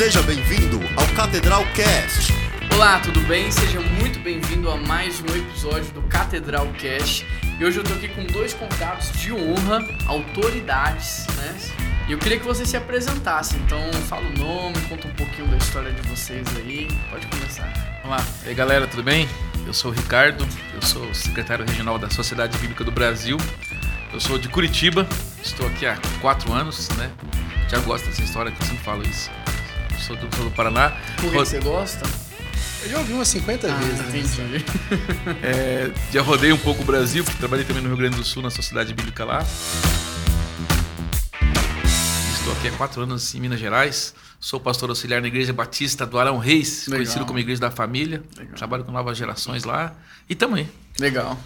Seja bem-vindo ao Catedral Cast. Olá, tudo bem? Seja muito bem-vindo a mais um episódio do Catedral Cast. E hoje eu tô aqui com dois convidados de honra, autoridades, né? E eu queria que vocês se apresentassem. Então, fala o nome, conta um pouquinho da história de vocês aí. Pode começar. Vamos lá. E aí, galera, tudo bem? Eu sou o Ricardo, eu sou secretário regional da Sociedade Bíblica do Brasil. Eu sou de Curitiba, estou aqui há quatro anos, né? Já gosto dessa história que eu sempre falo isso. Sou do, sou do Paraná. Por que você gosta? Eu já ouvi umas 50 vezes. né? entendi. É, já rodei um pouco o Brasil, porque trabalhei também no Rio Grande do Sul, na Sociedade Bíblica lá. Estou aqui há quatro anos em Minas Gerais. Sou pastor auxiliar na Igreja Batista do Arão Reis, Legal. conhecido como Igreja da Família. Legal. Trabalho com novas gerações lá. E também. Legal.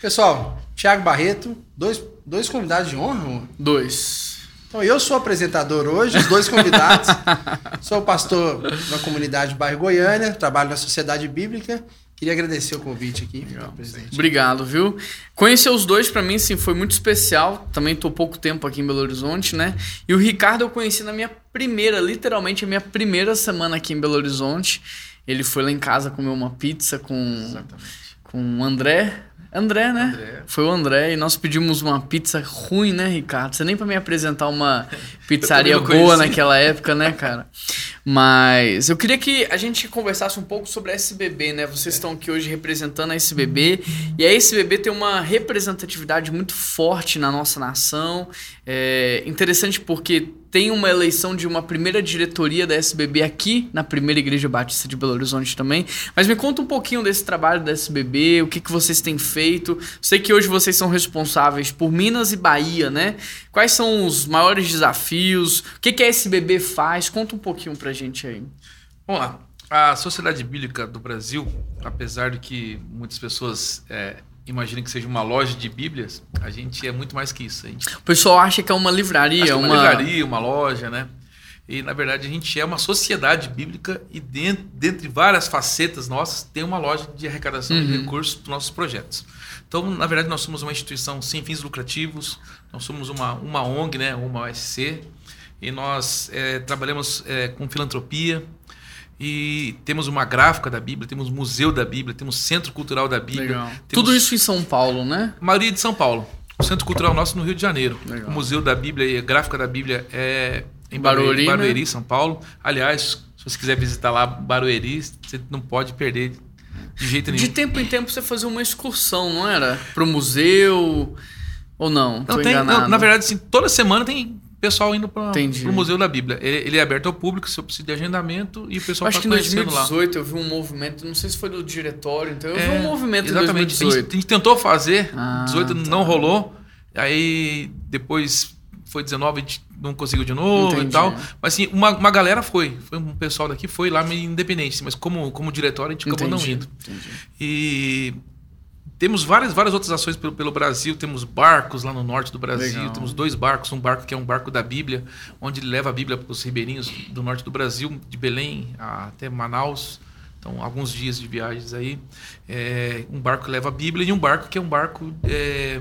Pessoal, Thiago Barreto, dois, dois convidados de honra. amor. Dois. Então, eu sou apresentador hoje, os dois convidados. sou pastor da comunidade Bairro Goiânia, trabalho na Sociedade Bíblica. Queria agradecer o convite aqui, presidente. Obrigado, viu? Conhecer os dois pra mim sim foi muito especial. Também tô pouco tempo aqui em Belo Horizonte, né? E o Ricardo eu conheci na minha primeira, literalmente a minha primeira semana aqui em Belo Horizonte. Ele foi lá em casa comer uma pizza com com o André. André, né? André. Foi o André e nós pedimos uma pizza ruim, né, Ricardo? Você nem pra me apresentar uma pizzaria boa naquela época, né, cara? Mas eu queria que a gente conversasse um pouco sobre a SBB, né? Vocês estão aqui hoje representando a SBB e a SBB tem uma representatividade muito forte na nossa nação. É interessante porque tem uma eleição de uma primeira diretoria da SBB aqui na primeira Igreja Batista de Belo Horizonte também. Mas me conta um pouquinho desse trabalho da SBB, o que, que vocês têm feito. Sei que hoje vocês são responsáveis por Minas e Bahia, né? Quais são os maiores desafios? O que, que a SBB faz? Conta um pouquinho pra gente aí. Vamos lá. A Sociedade Bíblica do Brasil, apesar de que muitas pessoas é, imaginem que seja uma loja de Bíblias, a gente é muito mais que isso. A gente O pessoal acha que é uma livraria, é uma... uma livraria, uma loja, né? E na verdade a gente é uma sociedade bíblica e dentro, dentre várias facetas nossas tem uma loja de arrecadação de recursos para nossos projetos. Então, na verdade, nós somos uma instituição sem fins lucrativos, nós somos uma, uma ONG, né, uma OSC, e nós é, trabalhamos é, com filantropia e temos uma gráfica da Bíblia, temos museu da Bíblia, temos centro cultural da Bíblia. Legal. temos- Tudo isso em São Paulo, né? maioria de São Paulo. O Centro Cultural nosso no Rio de Janeiro. Legal. O Museu da Bíblia e a Gráfica da Bíblia é em Barueri, Barueri, Barueri, né? São Paulo. Aliás, se você quiser visitar lá Barueri, você não pode perder de jeito nenhum. De tempo em tempo você fazia uma excursão, não era? Pro museu ou não? Tô Não, tem, não, na verdade, assim, toda semana tem pessoal indo para o Museu da Bíblia. Ele, ele é aberto ao público, se eu preciso de agendamento, e o pessoal Acho está que em conhecendo lá. 2018 eu vi um movimento, não sei se foi do diretório, então eu vi É, um movimento em exatamente. A 2018. gente, a gente tentou fazer, Ah, 18 não rolou, aí depois foi 19, a gente não conseguiu de novo Entendi. e tal. Mas assim, uma, uma galera foi, foi um pessoal daqui foi lá meio independente, mas como, como diretório a gente acabou não Entendi, indo. entendi. E temos várias, várias outras ações pelo, pelo Brasil. Temos barcos lá no norte do Brasil. Legal. Temos dois barcos. Um barco que é um barco da Bíblia, onde ele leva a Bíblia para os ribeirinhos do norte do Brasil, de Belém até Manaus. Então, alguns dias de viagens aí. É, um barco que leva a Bíblia e um barco que é um barco é,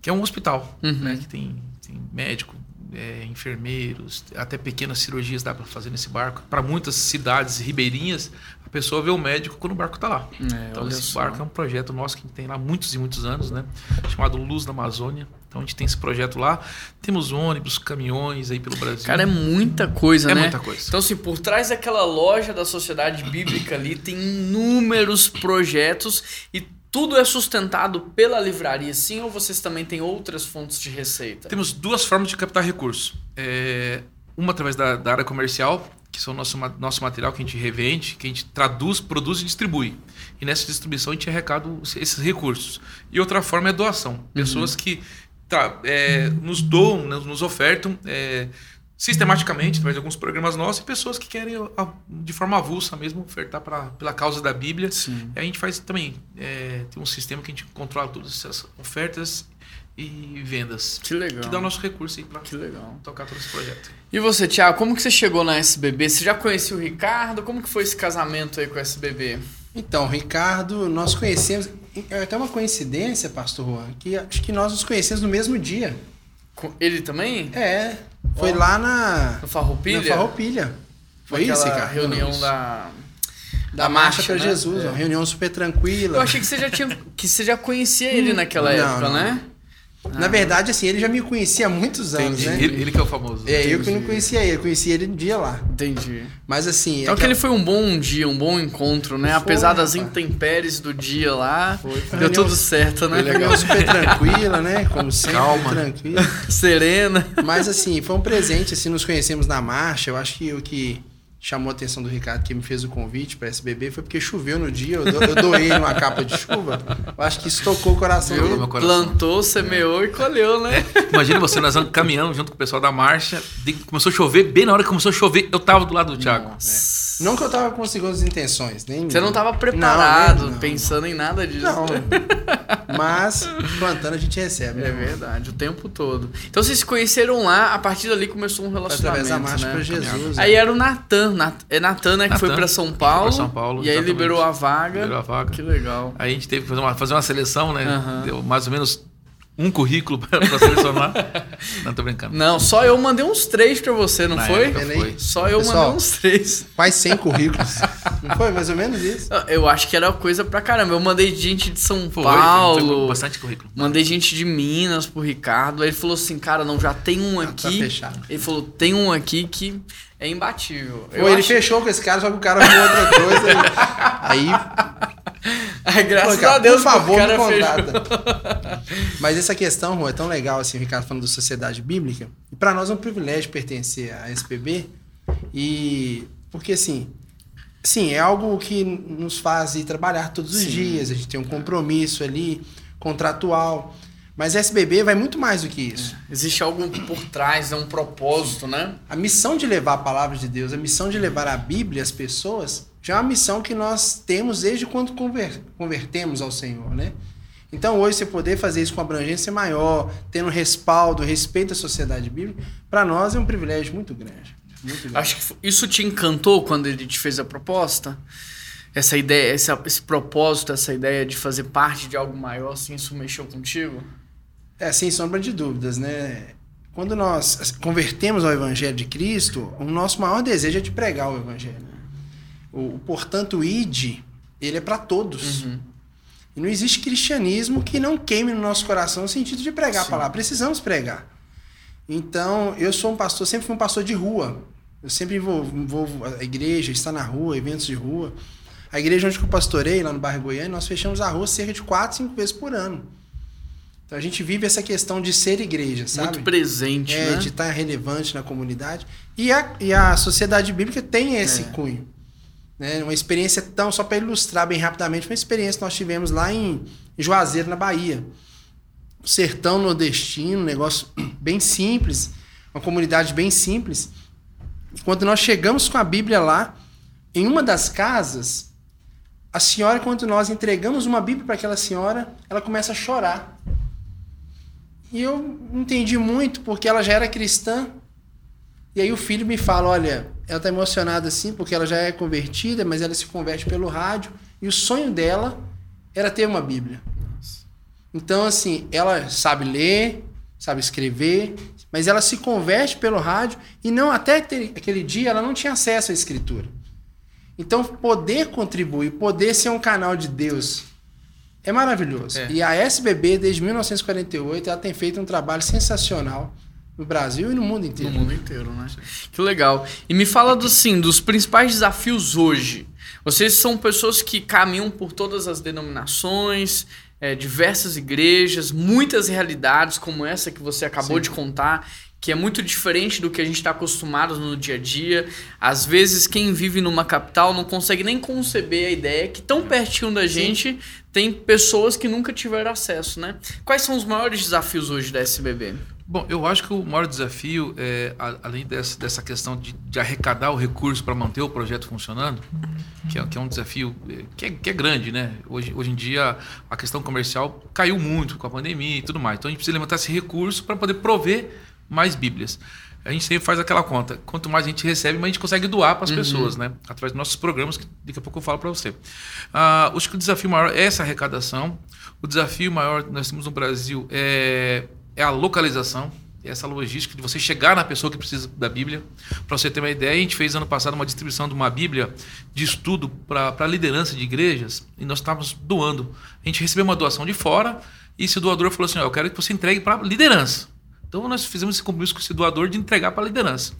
que é um hospital, Uhum. né? Que tem, tem médico, é, enfermeiros, até pequenas cirurgias dá para fazer nesse barco. Para muitas cidades ribeirinhas, a pessoa vê o médico quando o barco está lá. É, Então, esse só. barco é um projeto nosso que tem lá muitos e muitos anos, né? Chamado Luz da Amazônia. Então, a gente tem esse projeto lá. Temos ônibus, caminhões aí pelo Brasil. Cara, é muita coisa, É né? muita coisa. Então, assim, por trás daquela loja da Sociedade Bíblica ali, tem inúmeros projetos e tudo é sustentado pela livraria, sim? Ou vocês também têm outras fontes de receita? Temos duas formas de captar recursos. É, uma através da, da área comercial, que são nosso, nosso material que a gente revende, que a gente traduz, produz e distribui. E nessa distribuição a gente arrecada esses recursos. E outra forma é doação. Pessoas que tá, é, nos doam, nos, nos ofertam é, sistematicamente, através de alguns programas nossos, e pessoas que querem, a- de forma avulsa mesmo, ofertar pra, pela causa da Bíblia. Sim. E a gente faz também, é, tem um sistema que a gente controla todas essas ofertas e vendas. Que legal. Que dá o nosso recurso aí pra Que legal. tocar todo esse projeto. E você, Thiago, como que você chegou na SBB? Você já conhecia o Ricardo? Como que foi esse casamento aí com a SBB? Então, Ricardo, nós conhecemos. É até uma coincidência, pastor Juan, que acho que nós nos conhecemos no mesmo dia. Ele também? É. Foi lá na. No Farroupilha? Na Farroupilha. Foi isso, Ricardo? reunião Isso. da... Da, marcha para né? Jesus, É. uma reunião super tranquila. Eu achei que você já tinha... que você já conhecia ele naquela Não, época, não. né? Na verdade, assim, ele já me conhecia há muitos anos, Entendi. né? Ele, ele que é o famoso. É, eu que não Entendi. conhecia ele, eu conhecia ele no dia lá. Entendi. Mas assim. Então aquela- aquele foi um bom dia, um bom encontro, né? Foi, Apesar das rapaz. intempéries do dia lá, foi deu reunião- tudo certo, né? reunião super tranquila, né? Como sempre, Calma. tranquila. Serena. Mas assim, foi um presente, assim, nos conhecemos na marcha. Eu acho que o que chamou a atenção do Ricardo, que me fez o convite para SBB, foi porque choveu no dia. Eu, do- eu doei uma capa de chuva. Eu acho que isso tocou o coração Viu? dele. meu coração. Plantou, semeou e colheu, né? Imagina você, nós caminhando junto com o pessoal da marcha. Começou a chover, bem na hora que começou a chover, eu tava do lado do Thiago. Nossa. Não que eu tava com segundas intenções, nem. Você não tava preparado, Não, não, não. pensando em nada disso. Não. Mas plantando a gente recebe. É né? verdade, o tempo todo. Então vocês se conheceram lá, a partir dali começou um relacionamento, Através da marcha né? para Jesus. Aí era o Natan, Nat- é Natan, né, que foi pra São foi Paulo. pra São Paulo, E aí exatamente. liberou a vaga. Liberou a vaga. Que legal. Aí a gente teve que fazer uma, fazer uma seleção, né? Aham. Deu mais ou menos um currículo pra, pra selecionar. não, tô brincando. Não, só eu mandei uns três pra você, não Na foi? foi. Só eu Pessoal, mandei uns três. Quase 100 currículos. Não foi mais ou menos isso? Eu acho que era coisa pra caramba. Eu mandei gente de São Foi, Paulo. foi bastante currículo. Mandei gente de Minas pro Ricardo. Aí ele falou assim, cara, não, já tem um tá aqui. fechado. ele falou, tem um aqui que é imbatível. Ou ele acho- fechou com esse cara, só que o cara arrumou outra coisa. Aí, Ai, graças pô, cara, a Deus, por favor, me cara fechou. contrata. Mas essa questão, Rô, é tão legal, assim, o Ricardo falando da sociedade bíblica. E para nós é um privilégio pertencer à SPB. E porque, assim, sim, é algo que nos faz ir trabalhar todos os Sim. dias. A gente tem um compromisso ali, contratual. Mas a SBB vai muito mais do que isso. Existe algo por trás, é um propósito, né? A missão de levar a palavra de Deus, a missão de levar a Bíblia às pessoas, já é uma missão que nós temos desde quando conver- convertemos ao Senhor, né? Então hoje você poder fazer isso com abrangência maior, tendo respaldo, respeito à sociedade bíblica, para nós é um privilégio muito grande. Muito grande. Acho que isso te encantou quando ele te fez a proposta? Essa ideia, esse, esse propósito, essa ideia de fazer parte de algo maior, assim, isso mexeu contigo? É, sem sombra de dúvidas, né? Quando nós convertemos ao Evangelho de Cristo, o nosso maior desejo é de pregar o Evangelho. O, o portanto, id, ele é para todos. Uhum. E não existe cristianismo que não queime no nosso coração no sentido de pregar Sim. a palavra. Precisamos pregar. Então, eu sou um pastor, sempre fui um pastor de rua. Eu sempre envolvo, envolvo a igreja, estar na rua, eventos de rua. A igreja onde eu pastorei, lá no bairro Goiânia, nós fechamos a rua cerca de 4, 5 vezes por ano. Então a gente vive essa questão de ser igreja, sabe? Muito presente, é, né? de estar relevante na comunidade. E a, e a sociedade bíblica tem esse É. cunho. Né? Uma experiência tão, só para ilustrar bem rapidamente, uma experiência que nós tivemos lá em Juazeiro, na Bahia. Sertão nordestino, um negócio bem simples, uma comunidade bem simples. Quando nós chegamos com a Bíblia lá, em uma das casas, a senhora, quando nós entregamos uma Bíblia para aquela senhora, ela começa a chorar. E eu entendi muito, porque ela já era cristã. E aí o filho me fala: olha, ela tá emocionada assim, porque ela já é convertida, mas ela se converte pelo rádio. E o sonho dela era ter uma Bíblia. Então, assim, ela sabe ler, sabe escrever, mas ela se converte pelo rádio e não até ter- aquele dia ela não tinha acesso à escritura. Então, poder contribuir, poder ser um canal de Deus é maravilhoso. É. E a SBB, desde 1948, ela tem feito um trabalho sensacional no Brasil e no mundo No inteiro. mundo inteiro, né? Que legal. E me fala do sim, dos principais desafios hoje. Vocês são pessoas que caminham por todas as denominações, é, diversas igrejas, muitas realidades como essa que você acabou Sim. de contar, que é muito diferente do que a gente está acostumado no dia a dia. Às vezes, quem vive numa capital não consegue nem conceber a ideia que tão pertinho da gente tem pessoas que nunca tiveram acesso, né? Quais são os maiores desafios hoje da SBB? Bom, eu acho que o maior desafio, é, além dessa, dessa questão de, de arrecadar o recurso para manter o projeto funcionando, que é, que é um desafio é, que é, que é grande, né? Hoje, hoje em dia a questão comercial caiu muito com a pandemia e tudo mais. Então a gente precisa levantar esse recurso para poder prover mais Bíblias. A gente sempre faz aquela conta. Quanto mais a gente recebe, mais a gente consegue doar para as pessoas, né? Através dos nossos programas, que daqui a pouco eu falo para você. Ah, acho que o desafio maior é essa arrecadação. O desafio maior que nós temos no Brasil é, é a localização. essa logística de você chegar na pessoa que precisa da Bíblia. Para você ter uma ideia, a gente fez ano passado uma distribuição de uma Bíblia de estudo para a liderança de igrejas e nós estávamos doando. A gente recebeu uma doação de fora e esse doador falou assim: Eu quero que você entregue para a liderança. Então nós fizemos esse compromisso com esse doador de entregar para a liderança.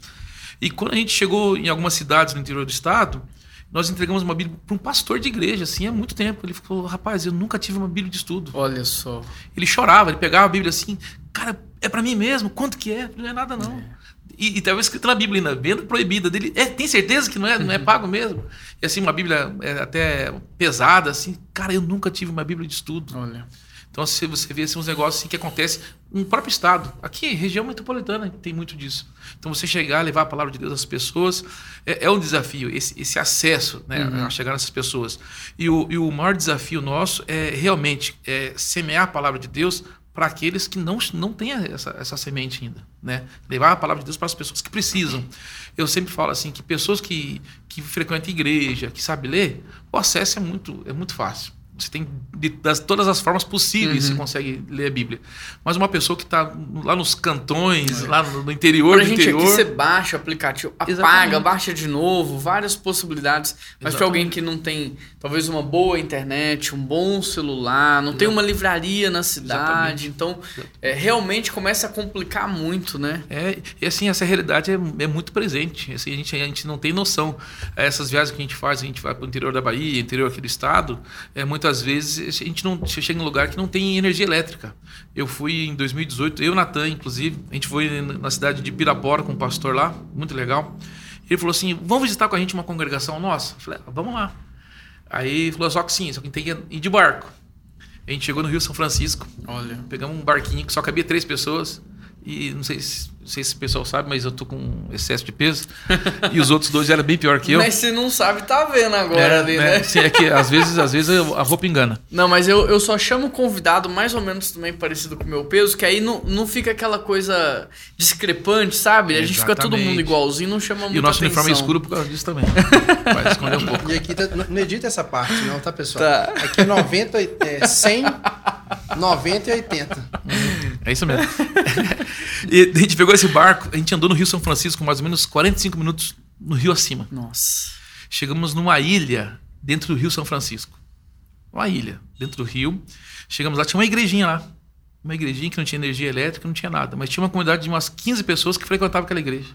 E quando a gente chegou em algumas cidades no interior do estado, nós entregamos uma Bíblia para um pastor de igreja, assim, há muito tempo. Ele falou: Rapaz, eu nunca tive uma Bíblia de estudo. Olha só. Ele chorava, ele pegava a Bíblia assim, cara, é para mim mesmo? Quanto que é? Não é nada não. É. E, estava escrito na Bíblia ainda, venda proibida dele. É, tem certeza que não é, não é pago mesmo? E assim, uma Bíblia é até pesada, assim. Cara, eu nunca tive uma Bíblia de estudo. Olha. Então, se você vê assim, uns negócios assim, que acontecem no próprio estado. Aqui, região metropolitana, tem muito disso. Então, você chegar, levar a palavra de Deus às pessoas, é, é um desafio, esse, esse acesso né, uhum. a chegar nessas pessoas. E o, e o maior desafio nosso é realmente é, semear a palavra de Deus para aqueles que não, não têm essa, essa semente ainda. Né? Levar a palavra de Deus para as pessoas que precisam. Eu sempre falo assim que pessoas que, que frequentam igreja, que sabem ler, o acesso é muito, é muito fácil. Você tem de das, todas as formas possíveis uhum. você consegue ler a Bíblia. Mas uma pessoa que está lá nos cantões, é. lá no, no interior pra do gente interior. Aqui você baixa o aplicativo, apaga, Exatamente. baixa de novo, várias possibilidades. Mas para alguém que não tem talvez uma boa internet, um bom celular, não tem uma livraria na cidade, Exatamente. então é, realmente começa a complicar muito, né? É, e assim, essa realidade é, é muito presente. Assim, a, gente, a gente não tem noção. Essas viagens que a gente faz, a gente vai para o interior da Bahia, interior aqui do estado, é muito muitas vezes a gente não chega em um lugar que não tem energia elétrica. Eu fui em 2018, eu, Natan, inclusive, a gente foi na cidade de Pirapora com um pastor lá, muito legal. Ele falou assim: vamos visitar com a gente uma congregação nossa? Eu falei: ah, vamos lá. Aí ele falou: só que sim, só que tem que ir de barco. A gente chegou no Rio São Francisco. Olha. Pegamos um barquinho que só cabia três pessoas. E não sei se, não sei se o pessoal sabe, mas eu tô com excesso de peso. e os outros dois eram bem pior que eu. Mas se não sabe, tá vendo agora é, ali, né? né? Sim, é que às vezes, às vezes a roupa engana. Não, mas eu, eu só chamo convidado mais ou menos também parecido com o meu peso, que aí não, não fica aquela coisa discrepante, sabe? A gente fica todo mundo igualzinho, não chama muito E o nosso atenção. uniforme é escuro por causa disso também. Vai esconder um pouco. E aqui tá, não edita essa parte, não, tá, pessoal? Tá. Aqui é 90, é 100, 90 e 80. É isso mesmo. e a gente pegou esse barco, a gente andou no Rio São Francisco mais ou menos 45 minutos no rio acima. Nossa. Chegamos numa ilha dentro do Rio São Francisco. Uma ilha dentro do rio. Chegamos lá, tinha uma igrejinha lá. Uma igrejinha que não tinha energia elétrica, não tinha nada. Mas tinha uma comunidade de umas 15 pessoas que frequentavam aquela igreja.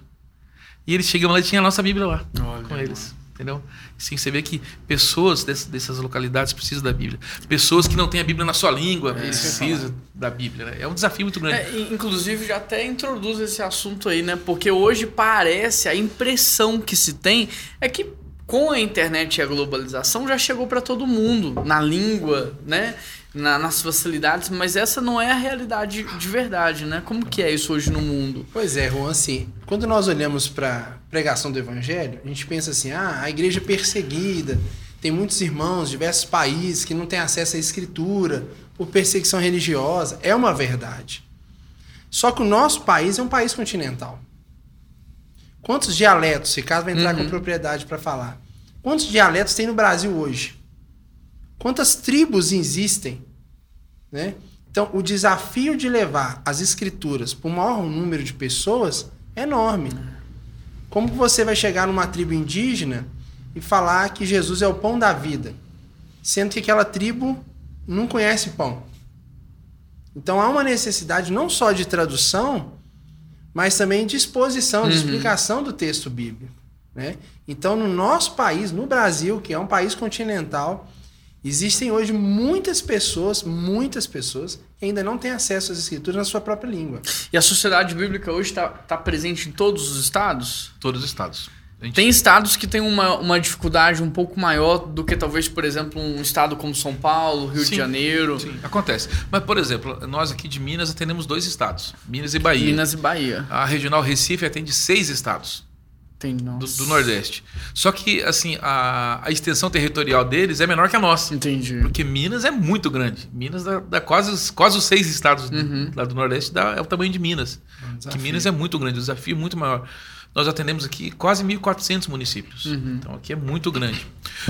E eles chegam lá e tinha a nossa Bíblia lá Olha, com eles. Mano entendeu? Sim, você vê que pessoas dessas, dessas, localidades precisam da Bíblia. Pessoas que não têm a Bíblia na sua língua é, precisam da Bíblia. Né? É um desafio muito grande. É, inclusive, já até introduz esse assunto aí, né? Porque hoje parece, a impressão que se tem é que com a internet e a globalização já chegou para todo mundo, na língua, né? Na, nas facilidades, mas essa não é a realidade de verdade, né? Como que é isso hoje no mundo? Pois é, Juan, assim, quando nós olhamos para pregação do evangelho, a gente pensa assim, ah, a igreja é perseguida, tem muitos irmãos de diversos países que não têm acesso à escritura por perseguição religiosa. É uma verdade. Só que o nosso país é um país continental. Quantos dialetos, se caso vai entrar uhum. com propriedade para falar, quantos dialetos tem no Brasil hoje? Quantas tribos existem? Né? Então, o desafio de levar as escrituras para o maior número de pessoas é enorme. Como você vai chegar numa tribo indígena e falar que Jesus é o pão da vida, sendo que aquela tribo não conhece pão? Então há uma necessidade não só de tradução, mas também de exposição, de uhum. explicação do texto bíblico. Né? Então, no nosso país, no Brasil, que é um país continental, Existem hoje muitas pessoas, muitas pessoas, que ainda não têm acesso às escrituras na sua própria língua. E a sociedade bíblica hoje está tá presente em todos os estados? Todos os estados. Gente... Tem estados que têm uma, uma dificuldade um pouco maior do que talvez, por exemplo, um estado como São Paulo, Rio sim, de Janeiro. Sim, acontece. Mas, por exemplo, nós aqui de Minas atendemos dois estados, Minas e Bahia. Minas e Bahia. A Regional Recife atende seis estados do, do, Nordeste. Só que, assim, a, a, extensão territorial deles é menor que a nossa. Entendi. Porque Minas é muito grande. Minas dá, dá quase, quase os seis estados uhum. lá do Nordeste, dá, é o tamanho de Minas. É um que Minas é muito grande, o desafio é muito maior. nós atendemos aqui quase 1.400 municípios. Então aqui é muito grande.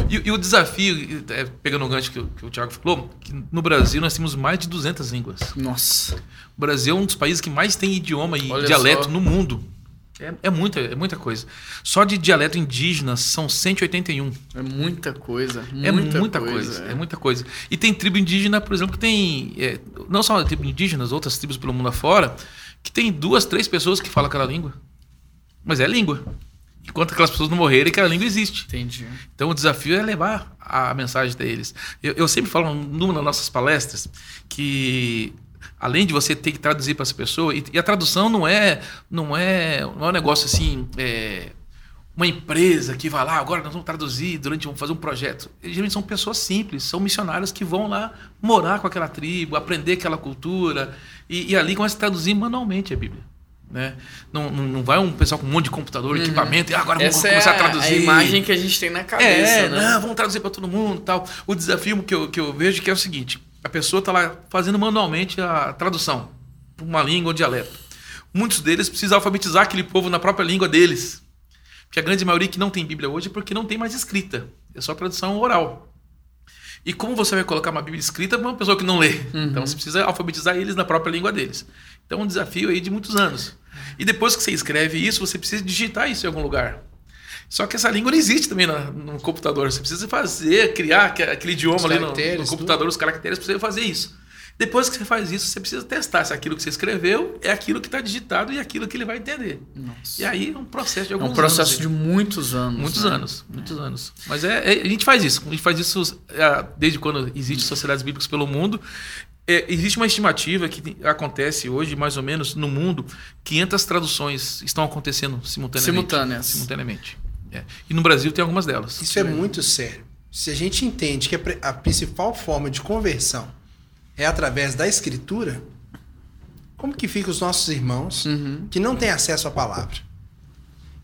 E, e o desafio, é, pegando o gancho que, o- que o Tiago falou, que no Brasil nós temos mais de 200 línguas. Nossa. O Brasil é um dos países que mais tem idioma e Olha dialeto só. no mundo. É, é muita, é muita coisa. Só de dialeto indígena são 181. É muita coisa. É muita, coisa. É. muita coisa. E tem tribo indígena, por exemplo, que tem. é, não só a tribo indígenas, outras tribos pelo mundo afora, que tem duas, três pessoas que falam aquela língua. Mas é língua. Enquanto aquelas pessoas não morrerem, aquela língua existe. Entendi. Então o desafio é levar a mensagem deles. Eu, eu sempre falo numa das nossas palestras que além de você ter que traduzir para essa pessoa e, e a tradução não é não é não é um negócio assim é, uma empresa que vai lá agora nós vamos traduzir durante vamos fazer um projeto. Geralmente são pessoas simples, são missionários que vão lá morar com aquela tribo, aprender aquela cultura e, e ali começa a traduzir manualmente a Bíblia. Né? Não, não, não vai um pessoal com um monte de computador, equipamento, e agora vamos Essa é começar a, a traduzir. a imagem que a gente tem na cabeça, É, né? não, vamos traduzir para todo mundo e tal. O desafio que eu, que eu vejo que é o seguinte: a pessoa está lá fazendo manualmente a tradução para uma língua ou dialeto. Muitos deles precisam alfabetizar aquele povo na própria língua deles. Porque a grande maioria que não tem Bíblia hoje é porque não tem mais escrita. É só tradução oral. E como você vai colocar uma Bíblia escrita para uma pessoa que não lê? Então você precisa alfabetizar eles na própria língua deles. Então é um desafio aí de muitos anos. E depois que você escreve isso, você precisa digitar isso em algum lugar. Só que essa língua não existe também na- no computador. Você precisa fazer, criar aque- aquele idioma Os ali no, no computador, os caracteres, para você fazer isso. Depois que você faz isso, você precisa testar se aquilo que você escreveu é aquilo que está digitado e aquilo que ele vai entender. Nossa. E aí é um processo de É alguns um processo anos. de muitos anos. Muitos né? anos, muitos anos. Mas é, é- a gente faz isso. A gente faz isso é, desde quando existem sociedades bíblicas pelo mundo. É, existe uma estimativa que acontece hoje, mais ou menos, no mundo, 500 traduções estão acontecendo simultaneamente. Simultâneas. Simultaneamente. É. E no Brasil tem algumas delas. Isso é muito sério. Se a gente entende que a a principal forma de conversão é através da escritura, como que ficam os nossos irmãos Uhum. que não têm acesso à palavra?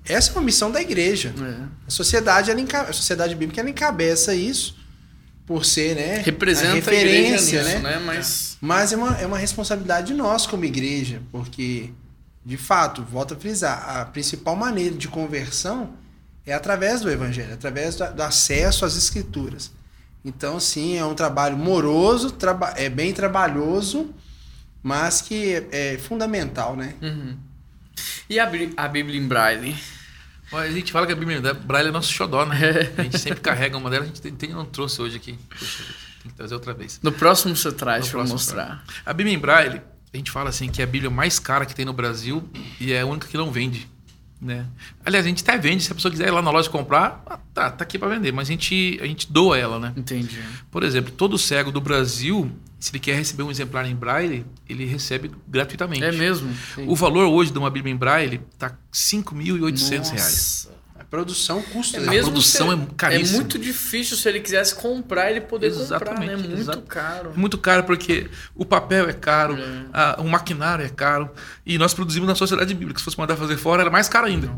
Essa é uma missão da igreja. É. A sociedade, ela a sociedade bíblica ela encabeça isso por ser, né, Representa a a, referência, igreja nisso, né? né? Mas Mas é uma, é uma responsabilidade de nós como igreja, porque, de fato, volto a frisar, a principal maneira de conversão é através do evangelho, através do, do acesso às escrituras. Então, sim, é um trabalho moroso, traba- é bem trabalhoso, mas que é, é fundamental, né? Uhum. E a, a Bíblia em Braille? A gente fala que a Bíblia Braille é nosso xodó, né? A gente sempre carrega uma delas, a gente tem, tem- não trouxe hoje aqui. Puxa, tem que trazer outra vez. No próximo você traz próximo mostrar. A Bíblia em Braille, a gente fala assim que é a Bíblia mais cara que tem no Brasil e é a única que não vende. Né? Aliás, a gente até vende, se a pessoa quiser ir lá na loja comprar, ah, tá, tá aqui para vender, mas a gente, a gente doa ela, né? Entendi. Por exemplo, todo cego do Brasil, se ele quer receber um exemplar em Braille, ele recebe gratuitamente. É mesmo? O valor hoje de uma Bíblia em Braille tá 5.800 reais. Nossa. A produção custa. É né? mesmo produção se- é caríssima. É muito difícil se ele quisesse comprar, ele poder comprar, Exatamente, né? Muito exato. caro. É muito caro porque o papel é caro, É. a- o maquinário é caro. E nós produzimos na sociedade bíblica. Se fosse mandar fazer fora, era mais caro ainda.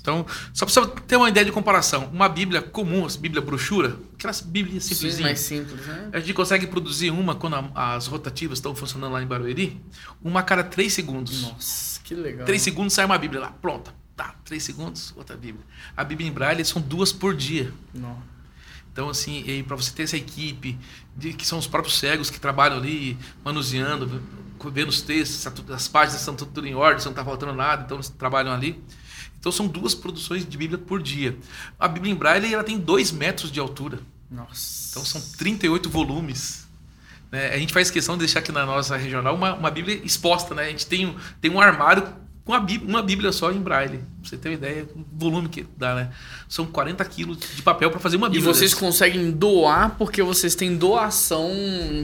Então, só para você ter uma ideia de comparação, uma Bíblia comum, as Bíblia brochura, aquelas Bíblias Sim, simplesinhas. mais simples, né? A gente consegue produzir uma quando a- as rotativas estão funcionando lá em Barueri, uma a cada três segundos. Nossa, que legal. Três segundos sai uma Bíblia lá, pronta. Tá, três segundos, outra Bíblia. A Bíblia em Braille são duas por dia. Não. Então, assim, para você ter essa equipe, de, que são os próprios cegos que trabalham ali, manuseando, vendo os textos, tá as páginas estão tudo, em ordem, não está faltando nada, então eles trabalham ali. Então, são duas produções de Bíblia por dia. A Bíblia em Braille ela tem dois metros de altura. Nossa. Então, são 38 volumes. né? A gente faz questão de deixar aqui na nossa regional uma, uma Bíblia exposta. Né? A gente tem, tem um armário com uma Bíblia só em Braille. Pra você ter uma ideia do volume que dá, né? São 40 quilos de papel para fazer uma E Bíblia. vocês dessa. conseguem doar porque vocês têm doação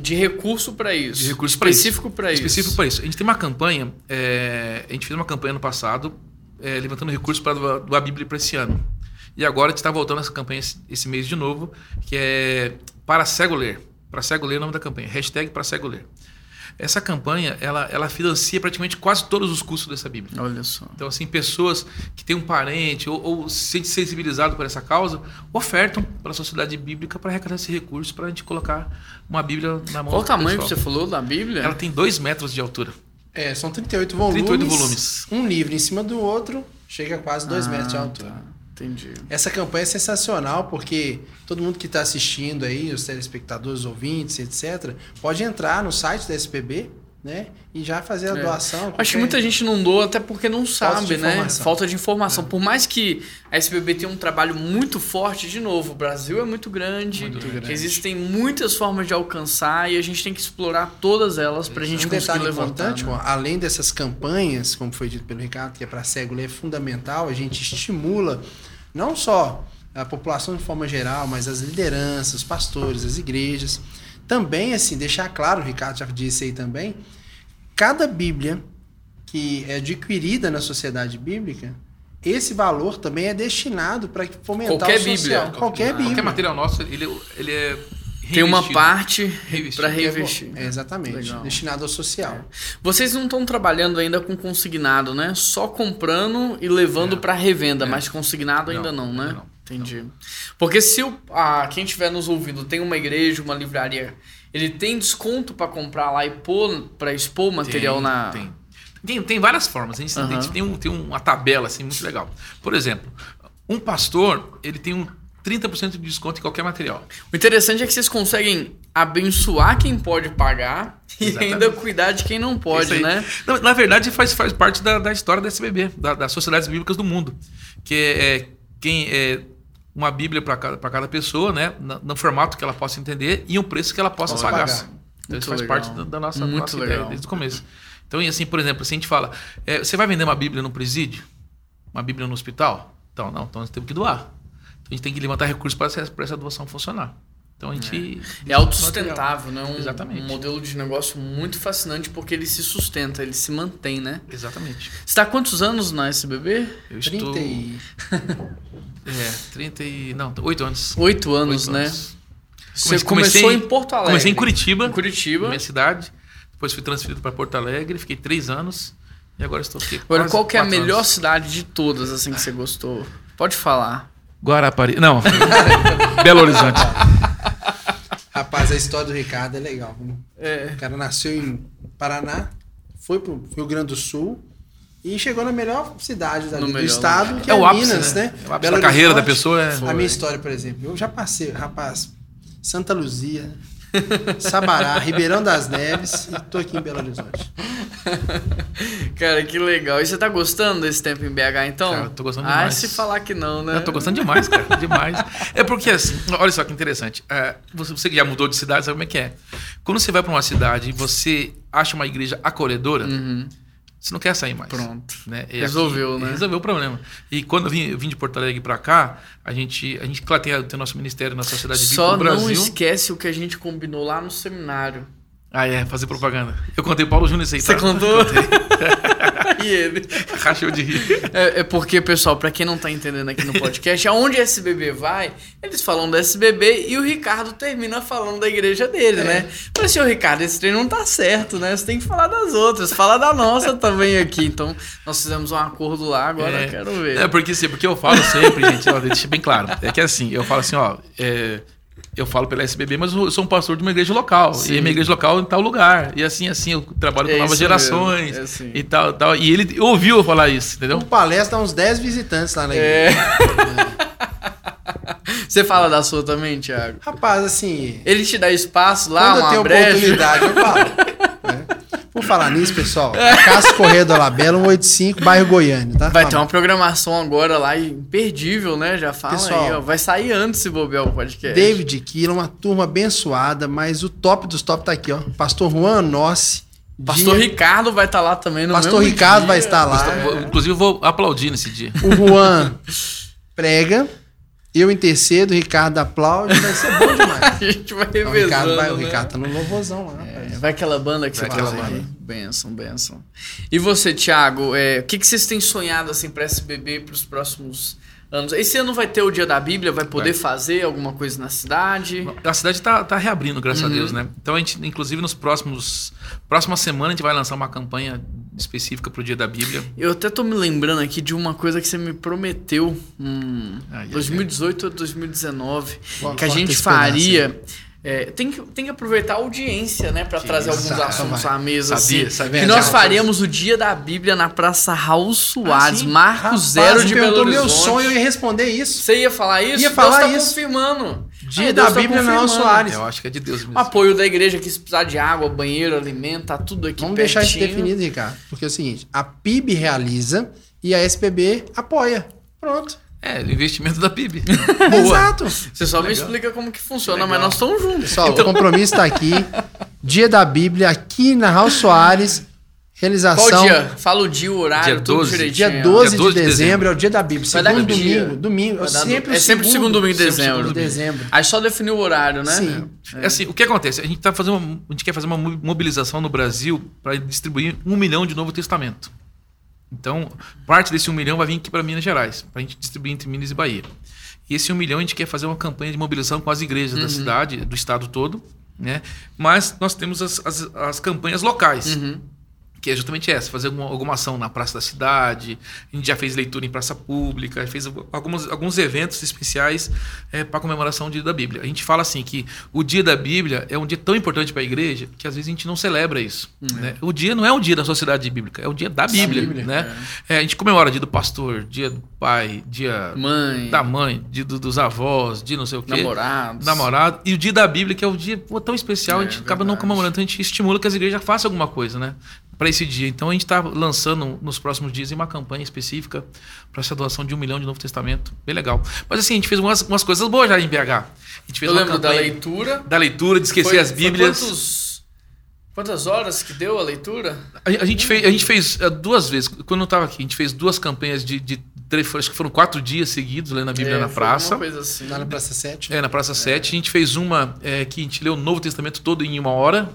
de recurso para isso. De recurso isso. específico para isso. Específico para isso. A gente tem uma campanha, é, a gente fez uma campanha no passado, é, levantando recursos para doar a Bíblia para esse ano. E agora a gente está voltando essa campanha esse, esse mês de novo, que é para cego ler. Para cego ler é o nome da campanha. Hashtag para cego ler. Essa campanha, ela, ela financia praticamente quase todos os custos dessa Bíblia. Olha só. Então, assim, pessoas que têm um parente ou, ou se sente sensibilizado por essa causa, ofertam para a sociedade bíblica para arrecadar esse recurso para a gente colocar uma Bíblia na mão Qual o do tamanho que pessoal. você falou da Bíblia? Ela tem dois metros de altura. É, são 38 volumes. 38 volumes. Um livro em cima do outro. chega a quase 2 Ah, metros de altura. tá. Entendi. Essa campanha é sensacional porque todo mundo que está assistindo aí, os telespectadores, os ouvintes, etc., pode entrar no site da SPB, né? E já fazer a É. doação. Acho que muita gente não doa até porque não Falta sabe, de né? informação. Falta de informação. Por mais que a SBB tenha um trabalho muito forte, de novo, o Brasil é muito grande, Muito grande. existem muitas formas de alcançar e a gente tem que explorar todas elas pra gente um conseguir levantar. importante, né? Além dessas campanhas, como foi dito pelo Ricardo, que é para cego, é fundamental, a gente estimula não só a população de forma geral, mas as lideranças, os pastores, as igrejas. Também, assim, deixar claro, o Ricardo já disse aí também, cada Bíblia que é adquirida na sociedade bíblica, esse valor também é destinado para fomentar Qualquer o social. Bíblia. Qualquer Bíblia. Qualquer material nosso, ele, ele é Tem uma parte Reinvestido. pra reinvestir. É, exatamente. Legal. Destinado ao social. Vocês não estão trabalhando ainda com consignado, né? Só comprando e levando É. pra revenda, É. mas consignado ainda não, Não, né? não, Entendi. Porque se o, ah, quem estiver nos ouvindo tem uma igreja, uma livraria, ele tem desconto pra comprar lá e pôr para expor o material Tem, na Tem. Tem, tem várias formas. A gente, gente Aham. tem, um- tem uma tabela assim, muito legal. Por exemplo, um pastor ele tem um 30% de desconto em qualquer material. O interessante é que vocês conseguem abençoar quem pode pagar e Exatamente. ainda cuidar de quem não pode, né? Na, na verdade, faz, faz parte da, da história da SBB, da, das Sociedades Bíblicas do Mundo. Que é, é quem é uma Bíblia para cada, pra cada pessoa, né? No, no formato que ela possa entender e um preço que ela possa pagar. pagar. Então, isso faz legal. parte da, da nossa, Muito nossa legal. ideia desde o começo. Então, e assim, por exemplo, se a gente fala, é, você vai vender uma Bíblia no presídio? Uma Bíblia no hospital? Então, não, então nós temos que doar. Então a gente tem que levantar recursos para essa, para essa doação funcionar. Então a gente. É autossustentável, né? Um, Exatamente. um modelo de negócio muito fascinante porque ele se sustenta, ele se mantém, né? Exatamente. Você está há quantos anos na SBB? Eu 30 estou. e... É, 30 e. Não, 8 anos. Oito anos, Oito né? anos. Você Comecei- começou em Porto Alegre. Comecei em Curitiba, Em Curitiba. minha cidade. Depois fui transferido para Porto Alegre, fiquei 3 anos. E agora estou aqui. Agora, quase qual que é a melhor anos. cidade de todas, assim, que você gostou? Pode falar. Guarapari. Não. Belo Horizonte. Rapaz, a história do Ricardo é legal. É. O cara nasceu em Paraná, foi pro Rio Grande do Sul e chegou na melhor cidade dali do melhor estado, lugar. que É é, o ápice, Minas, né? né? É o ápice da carreira da pessoa. É... A minha história, por exemplo, eu já passei, rapaz, Santa Luzia, Sabará, Ribeirão das Neves e tô aqui em Belo Horizonte. Cara, que legal. E você tá gostando desse tempo em BH, então? Cara, eu tô gostando Ah, demais. se falar que não, né? Eu tô gostando demais, cara. demais. É porque, assim, olha só que interessante. É, você, que já mudou de cidade, sabe como é que é? Quando você vai pra uma cidade e você acha uma igreja acolhedora, Uhum. você não quer sair mais. Pronto. né? E Resolveu, aqui- né? Resolveu o problema. E quando eu vim, eu vim de Porto Alegre pra cá, a gente, a gente claro, tem, tem o nosso ministério na Sociedade Bíblica Só do não Brasil. esquece o que a gente combinou lá no seminário. Ah, é, fazer propaganda. Eu contei o Paulo Júnior isso aí, Você tá? contou? e ele? Rachou de rir. É, é porque, pessoal, pra quem não tá entendendo aqui no podcast, aonde a SBB vai, eles falam da SBB e o Ricardo termina falando da igreja dele, né? Mas, ô Ricardo, esse treino não tá certo, né? Você tem que falar das outras, fala da nossa também aqui. Então, nós fizemos um acordo lá, agora É. quero ver. É, porque, assim, porque eu falo sempre, gente, ó, deixa bem claro. É que assim, eu falo assim, ó, é, eu falo pela SBB, mas eu sou um pastor de uma igreja local. Sim. E a minha igreja local em tal lugar. E assim, assim, eu trabalho com É novas gerações é assim. e tal, tal. E ele ouviu eu falar isso, entendeu? Por palestra, uns 10 visitantes lá na igreja. Você fala da sua também, Thiago? Rapaz, assim, Ele te dá espaço lá, quando eu uma tenho brecha? oportunidade, eu falo. falar nisso, pessoal, Cássio Correia do Alabela, 185, bairro Goiânia, tá? Vai ter Fala. uma programação agora lá imperdível, né? Já fala Pessoal, aí, ó. Vai sair antes se bobear o podcast. David Kila, uma turma abençoada, mas o top dos top tá aqui, ó. Pastor Juan Nossi. Pastor dia- Ricardo vai estar lá também no Pastor mesmo Ricardo dia. vai estar lá. Inclusive, eu vou aplaudir nesse dia. O Juan prega. Eu intercedo, o Ricardo aplaude. Vai ser bom demais. A gente vai O revezando, Ricardo, vai, o né? Ricardo tá no louvozão lá. É, vai aquela banda que Vai você aquela faz banda. aí. Benção, benção. E você, Thiago, é, o que, que vocês têm sonhado assim para SBB para os próximos anos? Esse ano vai ter o Dia da Bíblia, vai poder Vai. fazer alguma coisa na cidade? A cidade tá, tá reabrindo, graças Uhum. a Deus, né? Então a gente, inclusive, nos próximos. Próxima semana a gente vai lançar uma campanha específica pro dia da Bíblia. Eu até tô me lembrando aqui de uma coisa que você me prometeu em ai, 2018 ou 2019, Qual- que a gente faria é, tem, que, tem que aproveitar a audiência, né, para trazer alguns assuntos vai. à mesa. Sabia, assim, sabia. que nós Já, faremos o Dia da Bíblia na Praça Raul Soares, sim? Marco Rapaz, Zero de Belo Horizonte. meu sonho, ia responder isso. Você ia falar isso? Ia falar Deus tá isso. confirmando. Dia Ah, da tá Bíblia na Raul confirmando. Soares. Eu acho que é de Deus mesmo. O apoio da igreja que se precisar de água, banheiro, alimento, tá tudo aqui Vamos deixar isso pertinho. definido, Ricardo. Porque é o seguinte, a PIB realiza e a SPB apoia. Pronto. É, o investimento da PIB. Exato. Você só me explica como que funciona, Legal. mas nós estamos juntos. Pessoal, o compromisso está aqui. Dia da Bíblia aqui na Raul Soares. Realização. Qual dia? Fala o dia, o horário, Dia tudo 12. direitinho. Dia 12, Dia 12 de de dezembro é o dia da Bíblia. Vai dar Segundo domingo. dia? Domingo. No- sempre é o sempre segundo domingo de dezembro. segundo de dezembro. Aí só definiu o horário, né? Sim. É assim, o que acontece? A gente tá fazendo uma, a gente quer fazer uma mo- mobilização no Brasil para distribuir um milhão de Novo Testamento. Então, parte desse um milhão vai vir aqui para Minas Gerais, para a gente distribuir entre Minas e Bahia. E esse um milhão a gente quer fazer uma campanha de mobilização com as igrejas da cidade, do estado todo, né? Mas nós temos as, as, as campanhas locais. Uhum. Que é justamente essa, fazer alguma, alguma ação na Praça da Cidade, a gente já fez leitura em praça pública, fez alguns, alguns eventos especiais para comemoração do Dia da Bíblia. A gente fala assim que o Dia da Bíblia é um dia tão importante para a igreja que às vezes a gente não celebra isso. Né? O dia não é o dia da sociedade bíblica, é o dia da Bíblia. Bíblia, né? É, a gente comemora o dia do pastor, dia do pai, dia Mãe, da mãe, dia do- dos avós, dia não sei o quê namorados. namorado. E o dia da Bíblia, que é o dia pô, tão especial, É, a gente acaba não verdade. comemorando. Então a gente estimula que as igrejas façam alguma coisa, né? Para esse dia. Então a gente está lançando nos próximos dias uma campanha específica para essa doação de um milhão de Novo Testamento. Bem legal. Mas assim, a gente fez umas, umas coisas boas já em BH. A gente fez Eu uma lembro da leitura. da leitura, de esquecer Foi- as foi Bíblias. quantos- quantas horas que deu a leitura? A, a gente fez, a gente fez eh, duas vezes. Quando eu estava aqui, a gente fez duas campanhas de, de três, acho que foram quatro dias seguidos lendo a Bíblia É, na praça. alguma coisa assim. Lá na Praça 7. É, na Praça 7. A gente fez uma é, que a gente leu o Novo Testamento todo em uma hora.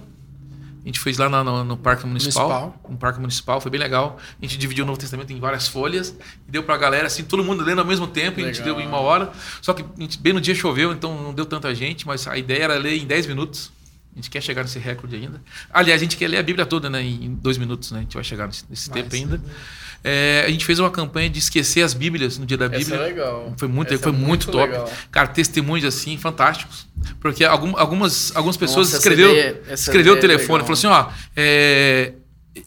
A gente fez lá no, no- no Parque Municipal, Municipal. No Parque Municipal, foi bem legal. A gente dividiu o Novo Testamento em várias folhas e deu pra galera, assim, todo mundo lendo ao mesmo tempo. e A gente Legal. deu em uma hora. Só que a gente, bem no dia choveu, então não deu tanta gente, mas a ideia era ler em 10 minutos. A gente quer chegar nesse recorde ainda. Aliás, a gente quer ler a Bíblia toda né, em dois minutos, né? A gente vai chegar nesse, nesse Vai, tempo ainda. É, a gente fez uma campanha de esquecer as Bíblias no dia da Essa Bíblia. é legal. Foi muito, Essa foi é muito, top. legal. Cara, testemunhos assim fantásticos. Porque algum- algumas, algumas pessoas Nossa, essa escreveu, essa escreveu o é telefone, legal. falou assim, ó, é,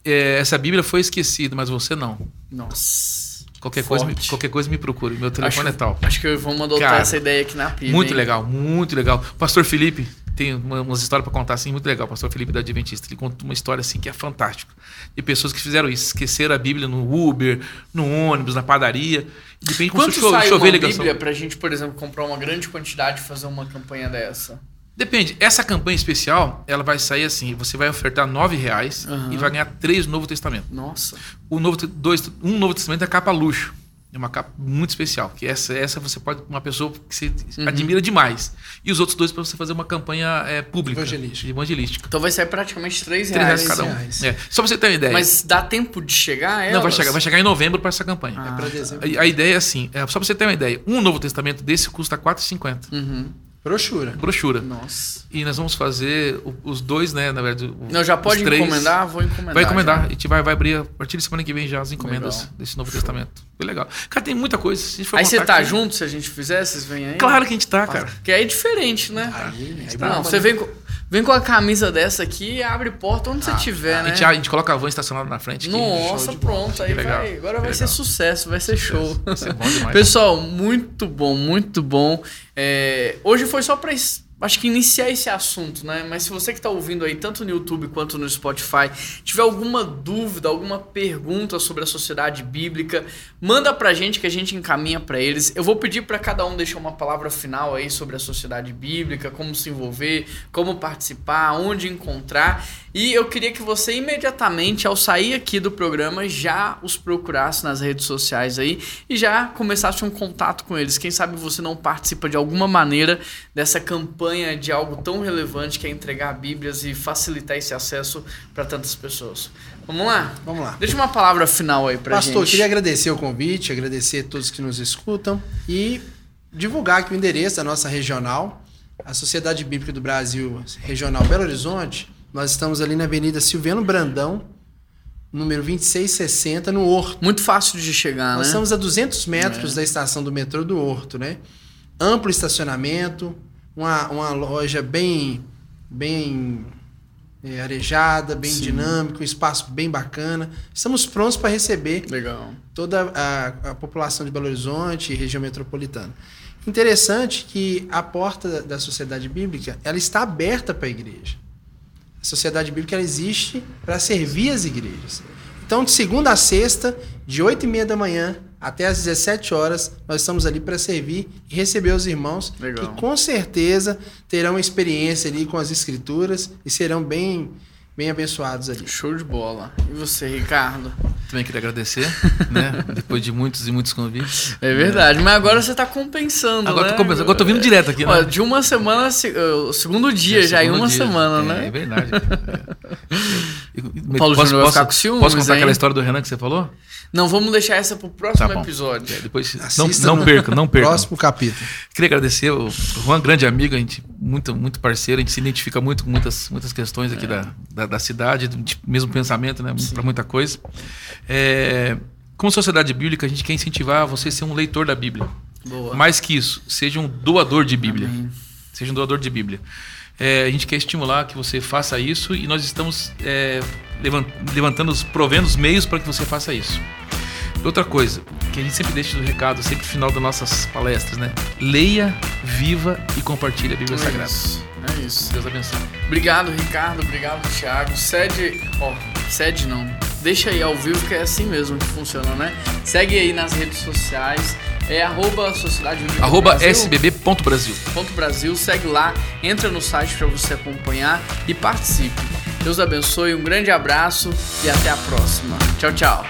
é, essa Bíblia foi esquecida, mas você não. Nossa. Qualquer coisa, me, qualquer coisa me procure. Meu telefone acho, é tal. Acho que vamos adotar Cara, essa ideia aqui na PIB. Muito hein? legal, muito legal. Pastor Felipe tem uma- umas histórias para contar assim, muito legal. O pastor Felipe da Adventista, ele conta uma história assim que é fantástica. De pessoas que fizeram isso, esqueceram a Bíblia no Uber, no ônibus, na padaria. E de repente Quanto começou a sai cho- chover uma ligação. Bíblia pra gente, por exemplo, comprar uma grande quantidade e fazer uma campanha dessa? Depende. Essa campanha especial, ela vai sair assim: você vai ofertar nove reais Aham. e vai ganhar três Novo Testamento. Nossa. O novo, dois, um Novo Testamento é capa luxo. É uma capa muito especial. Que essa, essa você pode. Uma pessoa que você Uhum. admira demais. E os outros dois para você fazer uma campanha é, pública. Evangelística. Evangelística. Então vai sair praticamente 3 Três reais. reais cada um. reais. É. Só pra você ter uma ideia. Mas dá tempo de chegar elas? Não, vai chegar, vai chegar em novembro para essa campanha. Ah, Pra dezembro. A, a ideia é assim: é, só para você ter uma ideia. Um Novo Testamento desse custa R$ 4,50. Uhum. Brochura. Brochura. Nossa. E nós vamos fazer os dois, né? Na verdade. o- Não, já os pode três. encomendar? Vou encomendar. Vai encomendar. já. A gente vai, vai abrir a partir de semana que vem já as encomendas Legal. desse Novo Testamento. Foi legal. Cara, tem muita coisa. Se a gente for Aí você tá aqui- junto se a gente fizer? Vocês vêm aí? Claro que a gente tá, cara. Porque aí é diferente, né? Aí, aí Não, bomba, você né? vem com, vem com a camisa dessa aqui e abre porta onde você Ah, tiver, A né? gente, a gente coloca a van estacionada na frente. aqui. Nossa, pronto. Aí vai, agora vai ser sucesso, vai ser show. Vai ser bom demais. Pessoal, muito bom, muito bom. É, hoje foi só pra acho que iniciar esse assunto, né? Mas se você que tá ouvindo aí, tanto no YouTube quanto no Spotify, tiver alguma dúvida, alguma pergunta sobre a sociedade bíblica, manda pra gente que a gente encaminha pra eles. Eu vou pedir pra cada um deixar uma palavra final aí sobre a sociedade bíblica, como se envolver, como participar, onde encontrar. E eu queria que você imediatamente, ao sair aqui do programa, já os procurasse nas redes sociais aí e já começasse um contato com eles. Quem sabe você não participa de alguma maneira dessa campanha de algo tão relevante que é entregar Bíblias e facilitar esse acesso para tantas pessoas. Vamos lá? Vamos lá. Deixa uma palavra final aí pra Pastor, gente. queria agradecer o convite, agradecer a todos que nos escutam e divulgar aqui o endereço da nossa regional, a Sociedade Bíblica do Brasil Regional Belo Horizonte. Nós estamos ali na Avenida Silviano Brandão, número 2660, no Horto. Muito fácil de chegar, Nós né? estamos a 200 metros da estação do metrô do Horto, né? Amplo estacionamento, uma, uma loja bem, bem é, arejada, bem Sim. dinâmica, um espaço bem bacana. Estamos prontos para receber Legal. toda a, a população de Belo Horizonte e região metropolitana. Interessante que a porta da- da sociedade bíblica ela está aberta para a igreja. A sociedade bíblica ela existe para servir as igrejas. Então, de segunda a sexta, de 8 e meia da manhã até às 17 horas, nós estamos ali para servir e receber os irmãos Legal. que com certeza terão experiência ali com as escrituras e serão bem, bem abençoados ali. Show de bola. E você, Ricardo? Também queria agradecer, né? Depois de muitos e muitos convites. É verdade, mas agora você tá compensando, Agora né? tô começando, agora tô vindo direto aqui, Ó, né? de uma semana, se- o segundo dia, já, em segundo uma dia. semana, É, né? É verdade. É. Paulo posso, Júnior vai posso- ficar com ciúmes, Posso contar hein? aquela história do Renan que você falou? Não, vamos deixar essa pro próximo Tá episódio. É, depois não, Assista não perca, não perca. Próximo capítulo. Queria agradecer o Juan, grande amigo, a gente muito muito parceiro, a gente se identifica muito com muitas muitas questões aqui da, da, da cidade, do tipo, mesmo pensamento, né, para muita coisa. É, como sociedade bíblica, a gente quer incentivar você a ser um leitor da Bíblia. Boa. Mais que isso, seja um doador de Bíblia. Amém. Seja um doador de Bíblia. É, a gente quer estimular que você faça isso e nós estamos é, levan- levantando, provendo os meios para que você faça isso. Outra coisa, que a gente sempre deixa no recado, sempre no final das nossas palestras, né? Leia, viva e compartilhe a Bíblia É Sagrada. isso. É isso. Deus abençoe. Obrigado, Ricardo. Obrigado, Thiago. Cede. Ó, cede não. Deixa aí ao vivo que é assim mesmo que funciona, né? Segue aí nas redes sociais. É arroba Sociedade Bíblica Arroba Brasil. sbb.brasil. Ponto Brasil, segue lá, entra no site para você acompanhar e participe. Deus abençoe, um grande abraço e até a próxima. Tchau, tchau.